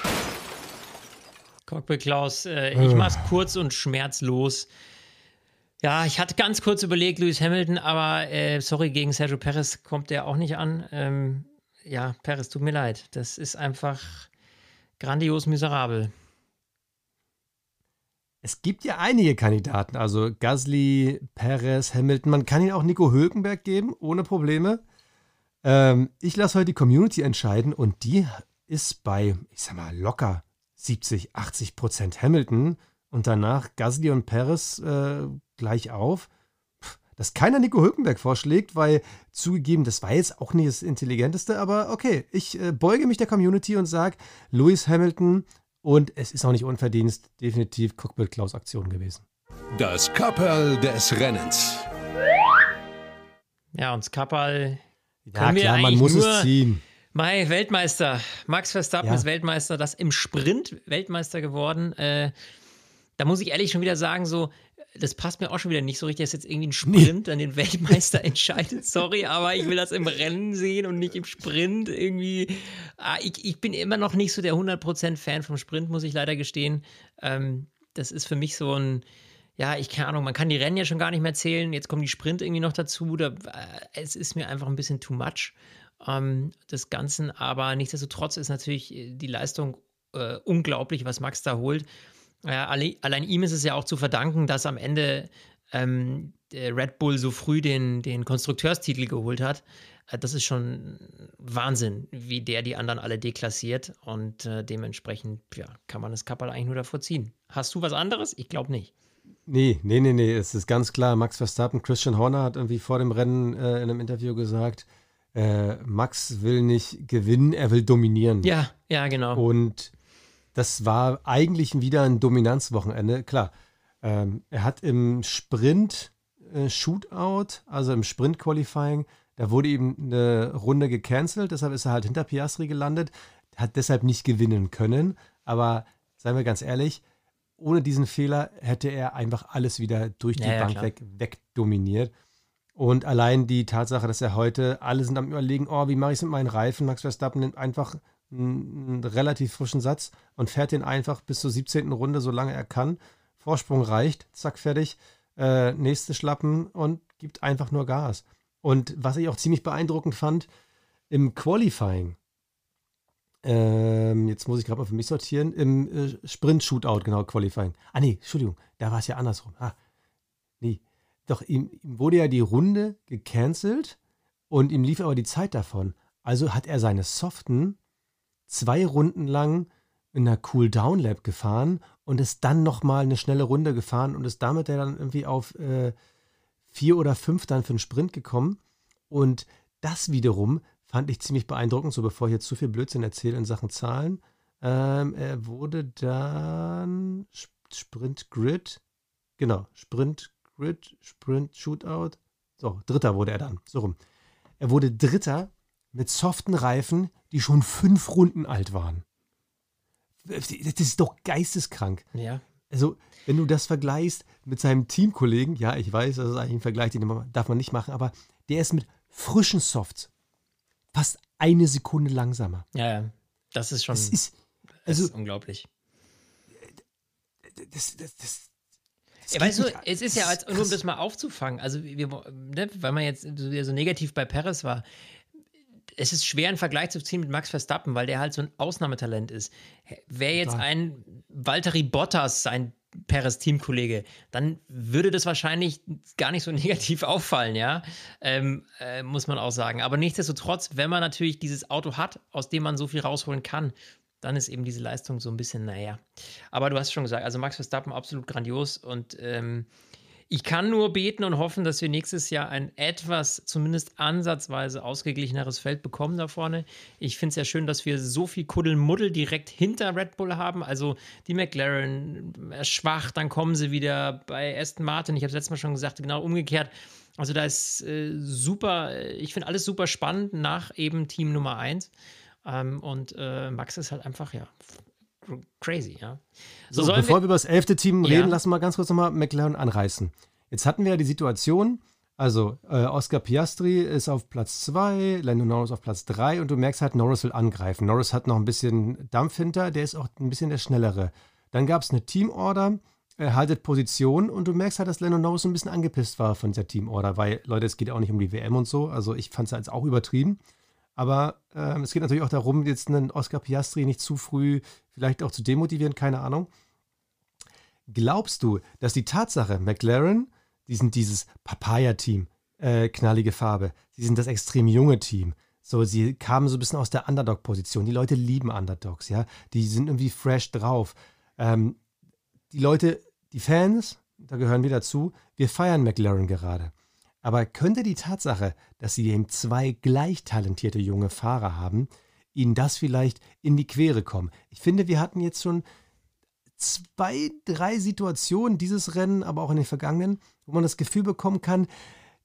Cockpit Klaus, äh, ich mach's kurz und schmerzlos. Ja, ich hatte ganz kurz überlegt, Lewis Hamilton, aber äh, sorry, gegen Sergio Perez kommt der auch nicht an. Ähm, ja, Perez, tut mir leid. Das ist einfach grandios miserabel. Es gibt ja einige Kandidaten, also Gasly, Perez, Hamilton. Man kann ihn auch Nico Hülkenberg geben, ohne Probleme. Ähm, ich lasse heute die Community entscheiden und die ist bei, ich sag mal, locker 70, 80 Prozent Hamilton und danach Gasly und Perez äh, gleich auf. Dass keiner Nico Hülkenberg vorschlägt, weil zugegeben, das war jetzt auch nicht das Intelligenteste, aber okay, ich äh, beuge mich der Community und sage, Lewis Hamilton und es ist auch nicht unverdient, definitiv Cockpit Klaus Aktion gewesen. Das Kapperl des Rennens. Ja, und das Kapperl. Ja, klar, man muss es ziehen. Mai, Weltmeister. Max Verstappen ja. ist Weltmeister, das im Sprint Weltmeister geworden. Äh, da muss ich ehrlich schon wieder sagen, so, das passt mir auch schon wieder nicht so richtig, dass jetzt irgendwie ein Sprint nee. an den Weltmeister *laughs* entscheidet. Sorry, aber ich will das im Rennen sehen und nicht im Sprint. Irgendwie, ah, ich, ich bin immer noch nicht so der 100% Fan vom Sprint, muss ich leider gestehen. Ähm, das ist für mich so ein, ja, ich keine Ahnung, man kann die Rennen ja schon gar nicht mehr zählen. Jetzt kommen die Sprint irgendwie noch dazu. Da, äh, es ist mir einfach ein bisschen too much ähm, des Ganzen. Aber nichtsdestotrotz ist natürlich die Leistung äh, unglaublich, was Max da holt. Ja, allein ihm ist es ja auch zu verdanken, dass am Ende ähm, Red Bull so früh den, den Konstrukteurstitel geholt hat. Äh, das ist schon Wahnsinn, wie der die anderen alle deklassiert. Und äh, dementsprechend ja, kann man das Kappel eigentlich nur davor ziehen. Hast du was anderes? Ich glaube nicht. Nee, nee, nee, nee. Es ist ganz klar, Max Verstappen, Christian Horner hat irgendwie vor dem Rennen äh, in einem Interview gesagt, äh, Max will nicht gewinnen, er will dominieren. Ja, ja, genau. Und das war eigentlich wieder ein Dominanzwochenende. Klar, ähm, er hat im Sprint äh, Shootout, also im Sprint Qualifying, da wurde eben eine Runde gecancelt, deshalb ist er halt hinter Piastri gelandet, hat deshalb nicht gewinnen können. Aber seien wir ganz ehrlich, ohne diesen Fehler hätte er einfach alles wieder durch die ja, Bank ja, weg wegdominiert. Und allein die Tatsache, dass er heute, alle sind am Überlegen, oh, wie mache ich es mit meinen Reifen? Max Verstappen nimmt einfach einen relativ frischen Satz und fährt den einfach bis zur 17. Runde, solange er kann. Vorsprung reicht, zack, fertig. Äh, nächste Schlappen und gibt einfach nur Gas. Und was ich auch ziemlich beeindruckend fand, im Qualifying, ähm, jetzt muss ich gerade mal für mich sortieren, im äh, Sprint-Shootout, genau, Qualifying. Ah, nee, Entschuldigung, da war es ja andersrum. Ah, nee. Doch, ihm, ihm wurde ja die Runde gecancelt und ihm lief aber die Zeit davon. Also hat er seine soften zwei Runden lang in einer Cool-Down-Lab gefahren und ist dann nochmal eine schnelle Runde gefahren und ist damit dann irgendwie auf äh, vier oder fünf dann für den Sprint gekommen. Und das wiederum fand ich ziemlich beeindruckend, so bevor ich jetzt zu viel Blödsinn erzähle in Sachen Zahlen. Ähm, er wurde dann Sprint Grid, genau, Sprint Grid, Sprint Shootout. So, Dritter wurde er dann, so rum. Er wurde Dritter mit soften Reifen, die schon fünf Runden alt waren. Das ist doch geisteskrank. Ja. Also, wenn du das vergleichst mit seinem Teamkollegen, ja, ich weiß, das ist eigentlich ein Vergleich, den darf man nicht machen, aber der ist mit frischen Softs fast eine Sekunde langsamer. Ja, ja. Das ist schon. Das ist, also, das ist unglaublich. Das, das, das, ja, weißt du, es ist ja, als, nur um das mal aufzufangen, also wir, ne, weil man jetzt so negativ bei Paris war, es ist schwer, einen Vergleich zu ziehen mit Max Verstappen, weil der halt so ein Ausnahmetalent ist. Wäre jetzt ein Valtteri Bottas sein Perez Teamkollege, dann würde das wahrscheinlich gar nicht so *laughs* negativ auffallen, ja, ähm, äh, muss man auch sagen. Aber nichtsdestotrotz, wenn man natürlich dieses Auto hat, aus dem man so viel rausholen kann, dann ist eben diese Leistung so ein bisschen, naja. Aber du hast schon gesagt, also Max Verstappen absolut grandios und ähm, ich kann nur beten und hoffen, dass wir nächstes Jahr ein etwas, zumindest ansatzweise ausgeglicheneres Feld bekommen da vorne. Ich finde es ja schön, dass wir so viel Kuddelmuddel direkt hinter Red Bull haben. Also die McLaren äh, schwach, dann kommen sie wieder bei Aston Martin. Ich habe es letztes Mal schon gesagt, genau umgekehrt. Also da ist äh, super, äh, ich finde alles super spannend nach eben Team Nummer 1. Ähm, und äh, Max ist halt einfach, ja, crazy, ja. So, so bevor wir, wir über das elfte Team reden, ja. lassen wir mal ganz kurz nochmal McLaren anreißen. Jetzt hatten wir ja die Situation, also äh, Oscar Piastri ist auf Platz 2, Lando Norris auf Platz 3 und du merkst halt, Norris will angreifen. Norris hat noch ein bisschen Dampf hinter, der ist auch ein bisschen der Schnellere. Dann gab es eine Teamorder, er haltet Position und du merkst halt, dass Lando Norris ein bisschen angepisst war von dieser Teamorder, weil, Leute, es geht auch nicht um die WM und so, also ich fand es jetzt auch übertrieben. Aber ähm, es geht natürlich auch darum, jetzt einen Oscar Piastri nicht zu früh vielleicht auch zu demotivieren, keine Ahnung. Glaubst du, dass die Tatsache, McLaren, die sind dieses Papaya-Team, äh, knallige Farbe, sie sind das extrem junge Team, so, sie kamen so ein bisschen aus der Underdog-Position. Die Leute lieben Underdogs, ja. Die sind irgendwie fresh drauf. Ähm, die Leute, die Fans, da gehören wir dazu, wir feiern McLaren gerade. Aber könnte die Tatsache, dass sie eben zwei gleich talentierte junge Fahrer haben, ihnen das vielleicht in die Quere kommen? Ich finde, wir hatten jetzt schon zwei, drei Situationen dieses Rennen, aber auch in den vergangenen, wo man das Gefühl bekommen kann,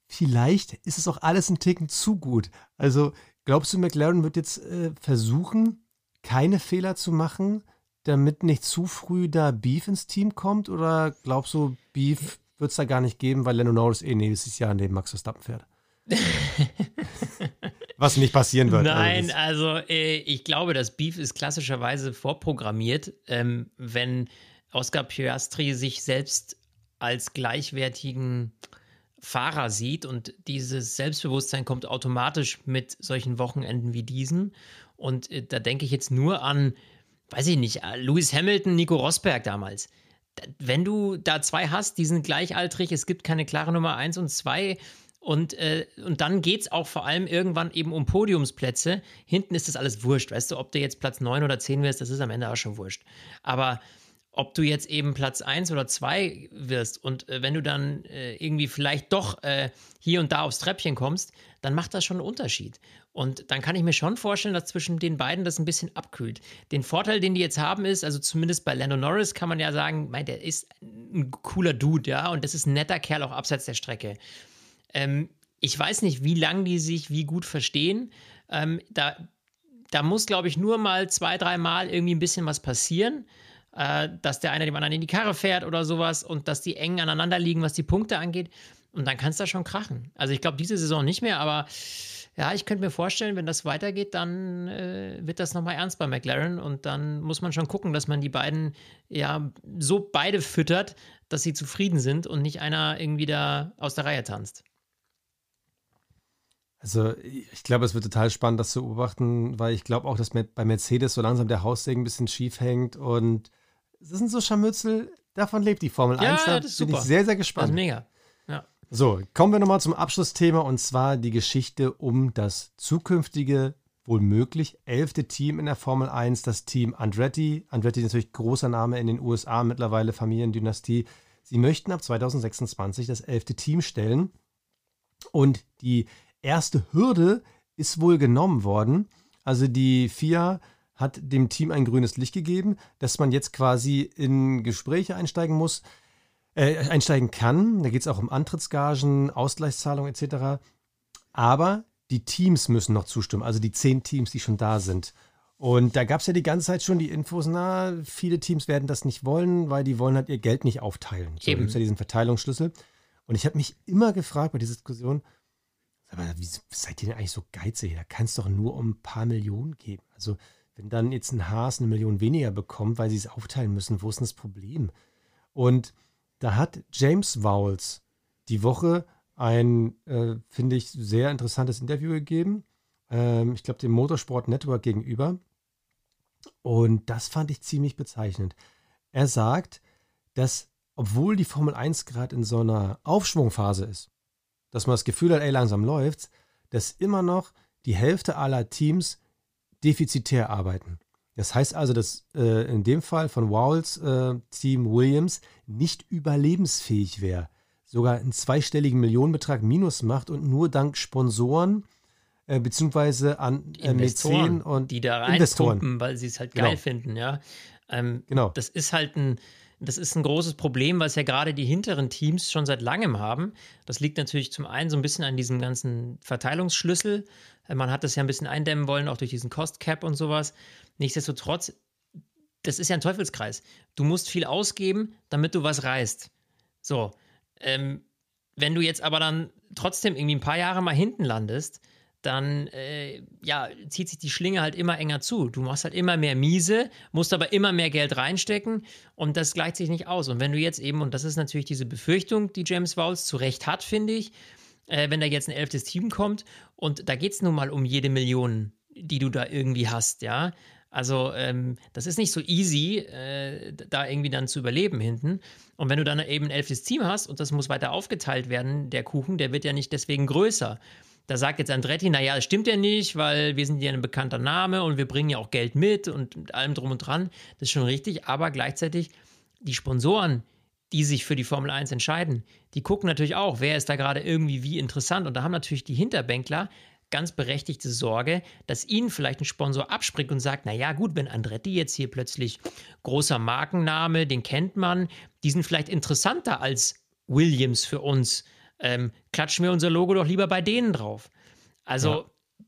vielleicht ist es auch alles ein Ticken zu gut. Also glaubst du, McLaren wird jetzt äh, versuchen, keine Fehler zu machen, damit nicht zu früh da Beef ins Team kommt? Oder glaubst du, Beef wird es da gar nicht geben, weil Lando Norris eh nächstes Jahr neben Max Verstappen fährt. *laughs* Was nicht passieren wird. Nein, also, also äh, ich glaube, das Beef ist klassischerweise vorprogrammiert, ähm, wenn Oscar Piastri sich selbst als gleichwertigen Fahrer sieht und dieses Selbstbewusstsein kommt automatisch mit solchen Wochenenden wie diesen. Und äh, da denke ich jetzt nur an, weiß ich nicht, äh, Lewis Hamilton, Nico Rosberg damals wenn du da zwei hast, die sind gleichaltrig, es gibt keine klare Nummer eins und zwei. Und, äh, und dann geht es auch vor allem irgendwann eben um Podiumsplätze. Hinten ist das alles wurscht. Weißt du, ob du jetzt Platz 9 oder 10 wirst, das ist am Ende auch schon wurscht. Aber ob du jetzt eben Platz 1 oder 2 wirst und äh, wenn du dann äh, irgendwie vielleicht doch äh, hier und da aufs Treppchen kommst, dann macht das schon einen Unterschied. Und dann kann ich mir schon vorstellen, dass zwischen den beiden das ein bisschen abkühlt. Den Vorteil, den die jetzt haben, ist, also zumindest bei Lando Norris kann man ja sagen, mein, der ist ein cooler Dude, ja, und das ist ein netter Kerl auch abseits der Strecke. Ähm, ich weiß nicht, wie lange die sich wie gut verstehen. Ähm, da, da muss, glaube ich, nur mal zwei, drei Mal irgendwie ein bisschen was passieren äh, dass der eine dem anderen in die Karre fährt oder sowas und dass die eng aneinander liegen, was die Punkte angeht. Und dann kann es da schon krachen. Also ich glaube, diese Saison nicht mehr, aber ja, ich könnte mir vorstellen, wenn das weitergeht, dann äh, wird das nochmal ernst bei McLaren und dann muss man schon gucken, dass man die beiden ja so beide füttert, dass sie zufrieden sind und nicht einer irgendwie da aus der Reihe tanzt. Also ich glaube, es wird total spannend, das zu beobachten, weil ich glaube auch, dass bei Mercedes so langsam der Haussegen ein bisschen schief hängt und das sind so Scharmützel, davon lebt die Formel ja, 1. Da bin super. ich sehr, sehr gespannt. Das ist mega. So, kommen wir nochmal zum Abschlussthema und zwar die Geschichte um das zukünftige, wohl möglich elfte Team in der Formel 1, das Team Andretti. Andretti ist natürlich großer Name in den USA, mittlerweile Familiendynastie. Sie möchten ab 2026 das elfte Team stellen und die erste Hürde ist wohl genommen worden. Also die FIA hat dem Team ein grünes Licht gegeben, dass man jetzt quasi in Gespräche einsteigen muss, äh, einsteigen kann. Da geht es auch um Antrittsgagen, Ausgleichszahlungen etc. Aber die Teams müssen noch zustimmen, also die zehn Teams, die schon da sind. Und da gab es ja die ganze Zeit schon die Infos, na, viele Teams werden das nicht wollen, weil die wollen halt ihr Geld nicht aufteilen. So gibt es ja diesen Verteilungsschlüssel. Und ich habe mich immer gefragt bei dieser Diskussion, aber wie seid ihr denn eigentlich so geizig? Da kann es doch nur um ein paar Millionen geben. Also wenn dann jetzt ein Haas eine Million weniger bekommt, weil sie es aufteilen müssen, wo ist denn das Problem? Und da hat James Vowles die Woche ein, äh, finde ich, sehr interessantes Interview gegeben. Ähm, ich glaube, dem Motorsport Network gegenüber. Und das fand ich ziemlich bezeichnend. Er sagt, dass obwohl die Formel 1 gerade in so einer Aufschwungphase ist, dass man das Gefühl hat, ey, langsam läuft's, dass immer noch die Hälfte aller Teams defizitär arbeiten. Das heißt also, dass äh, in dem Fall von Wowls äh, Team Williams nicht überlebensfähig wäre, sogar einen zweistelligen Millionenbetrag minus macht und nur dank Sponsoren äh, beziehungsweise an äh, Mäzen und die da reinpumpen, weil sie es halt geil genau. finden, ja. Ähm, genau. Das ist halt ein, das ist ein großes Problem, was ja gerade die hinteren Teams schon seit langem haben. Das liegt natürlich zum einen so ein bisschen an diesem ganzen Verteilungsschlüssel. Äh, man hat das ja ein bisschen eindämmen wollen, auch durch diesen Cost Cap und sowas. Nichtsdestotrotz, das ist ja ein Teufelskreis. Du musst viel ausgeben, damit du was reißt. So. Ähm, wenn du jetzt aber dann trotzdem irgendwie ein paar Jahre mal hinten landest, dann äh, ja, zieht sich die Schlinge halt immer enger zu. Du machst halt immer mehr Miese, musst aber immer mehr Geld reinstecken und das gleicht sich nicht aus. Und wenn du jetzt eben, und das ist natürlich diese Befürchtung, die James Vowles zu Recht hat, finde ich, äh, wenn da jetzt ein elftes Team kommt und da geht es nun mal um jede Million, die du da irgendwie hast, ja. Also ähm, das ist nicht so easy, äh, da irgendwie dann zu überleben hinten. Und wenn du dann eben ein elftes Team hast und das muss weiter aufgeteilt werden, der Kuchen, der wird ja nicht deswegen größer. Da sagt jetzt Andretti, naja, das stimmt ja nicht, weil wir sind ja ein bekannter Name und wir bringen ja auch Geld mit und mit allem drum und dran. Das ist schon richtig, aber gleichzeitig die Sponsoren, die sich für die Formel 1 entscheiden, die gucken natürlich auch, wer ist da gerade irgendwie wie interessant. Und da haben natürlich die Hinterbänkler ganz berechtigte Sorge, dass ihnen vielleicht ein Sponsor abspringt und sagt, naja gut, wenn Andretti jetzt hier plötzlich großer Markenname, den kennt man, die sind vielleicht interessanter als Williams für uns ähm, klatschen wir unser Logo doch lieber bei denen drauf. Also ja.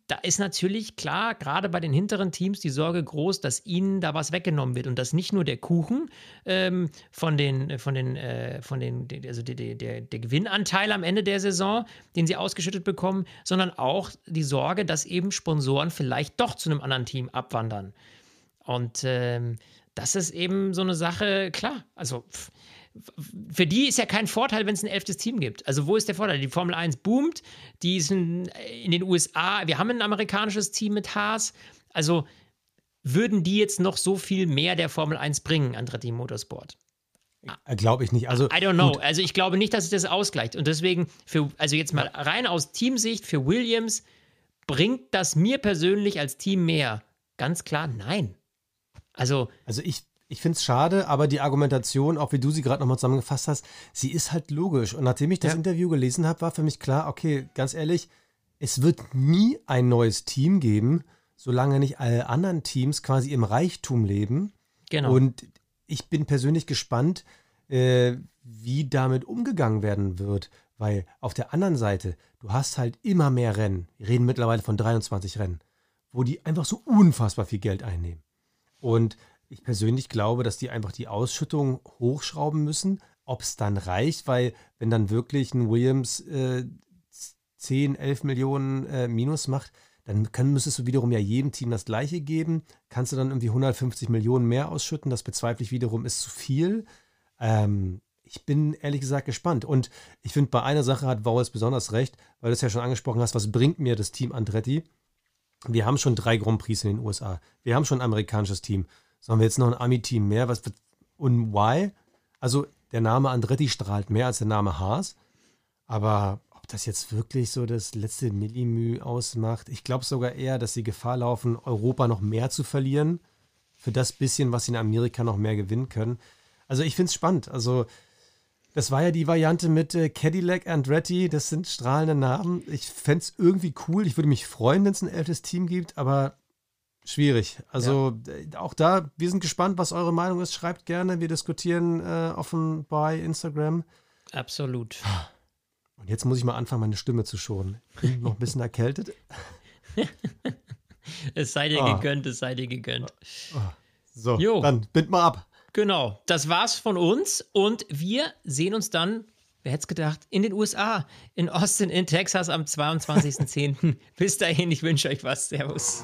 Da ist natürlich klar, gerade bei den hinteren Teams die Sorge groß, dass ihnen da was weggenommen wird und dass nicht nur der Kuchen ähm, von den, von den, äh, von den, also der, der, der Gewinnanteil am Ende der Saison, den sie ausgeschüttet bekommen, sondern auch die Sorge, dass eben Sponsoren vielleicht doch zu einem anderen Team abwandern. Und ähm, das ist eben so eine Sache, klar, also pff, für die ist ja kein Vorteil, wenn es ein elftes Team gibt. Also wo ist der Vorteil? Die Formel 1 boomt, die sind in den USA, wir haben ein amerikanisches Team mit Haas. Also würden die jetzt noch so viel mehr der Formel 1 bringen, Andretti Motorsport? Äh, glaube ich nicht. Also, I don't know. Gut. Also ich glaube nicht, dass sich das ausgleicht. Und deswegen, für, also jetzt mal rein aus Teamsicht, für Williams bringt das mir persönlich als Team mehr? Ganz klar, nein. Also, also ich, ich finde es schade, aber die Argumentation, auch wie du sie gerade nochmal zusammengefasst hast, sie ist halt logisch. Und nachdem ich das ja. Interview gelesen habe, war für mich klar, okay, ganz ehrlich, es wird nie ein neues Team geben, solange nicht alle anderen Teams quasi im Reichtum leben. Genau. Und ich bin persönlich gespannt, äh, wie damit umgegangen werden wird. Weil auf der anderen Seite, du hast halt immer mehr Rennen. Wir reden mittlerweile von 23 Rennen, wo die einfach so unfassbar viel Geld einnehmen. Und ich persönlich glaube, dass die einfach die Ausschüttung hochschrauben müssen. Ob es dann reicht, weil wenn dann wirklich ein Williams äh, 10, 11 Millionen äh, Minus macht, dann kann, müsstest du wiederum ja jedem Team das gleiche geben. Kannst du dann irgendwie 150 Millionen mehr ausschütten? Das bezweifle ich wiederum, ist zu viel. Ähm, ich bin ehrlich gesagt gespannt. Und ich finde, bei einer Sache hat Vowels besonders recht, weil du es ja schon angesprochen hast, was bringt mir das Team Andretti? Wir haben schon drei Grand Prix in den USA. Wir haben schon ein amerikanisches Team. Sollen wir jetzt noch ein Ami-Team mehr? Was, und why? Also der Name Andretti strahlt mehr als der Name Haas. Aber ob das jetzt wirklich so das letzte Millimü ausmacht, ich glaube sogar eher, dass sie Gefahr laufen, Europa noch mehr zu verlieren. Für das bisschen, was sie in Amerika noch mehr gewinnen können. Also ich finde es spannend. Also das war ja die Variante mit äh, Cadillac Andretti. Das sind strahlende Namen. Ich fände es irgendwie cool. Ich würde mich freuen, wenn es ein ältes Team gibt, aber Schwierig. Also ja. auch da, wir sind gespannt, was eure Meinung ist. Schreibt gerne. Wir diskutieren äh, offen bei Instagram. Absolut. *sighs* Und jetzt muss ich mal anfangen, meine Stimme zu schonen. Bin noch ein bisschen erkältet. *laughs* es sei dir ah. gegönnt, es sei dir gegönnt. Ah. So, jo. dann bind mal ab. Genau, das war's von uns und wir sehen uns dann, wer hätte es gedacht, in den USA, in Austin, in Texas am *laughs* 22.10. Bis dahin, ich wünsche euch was. Servus.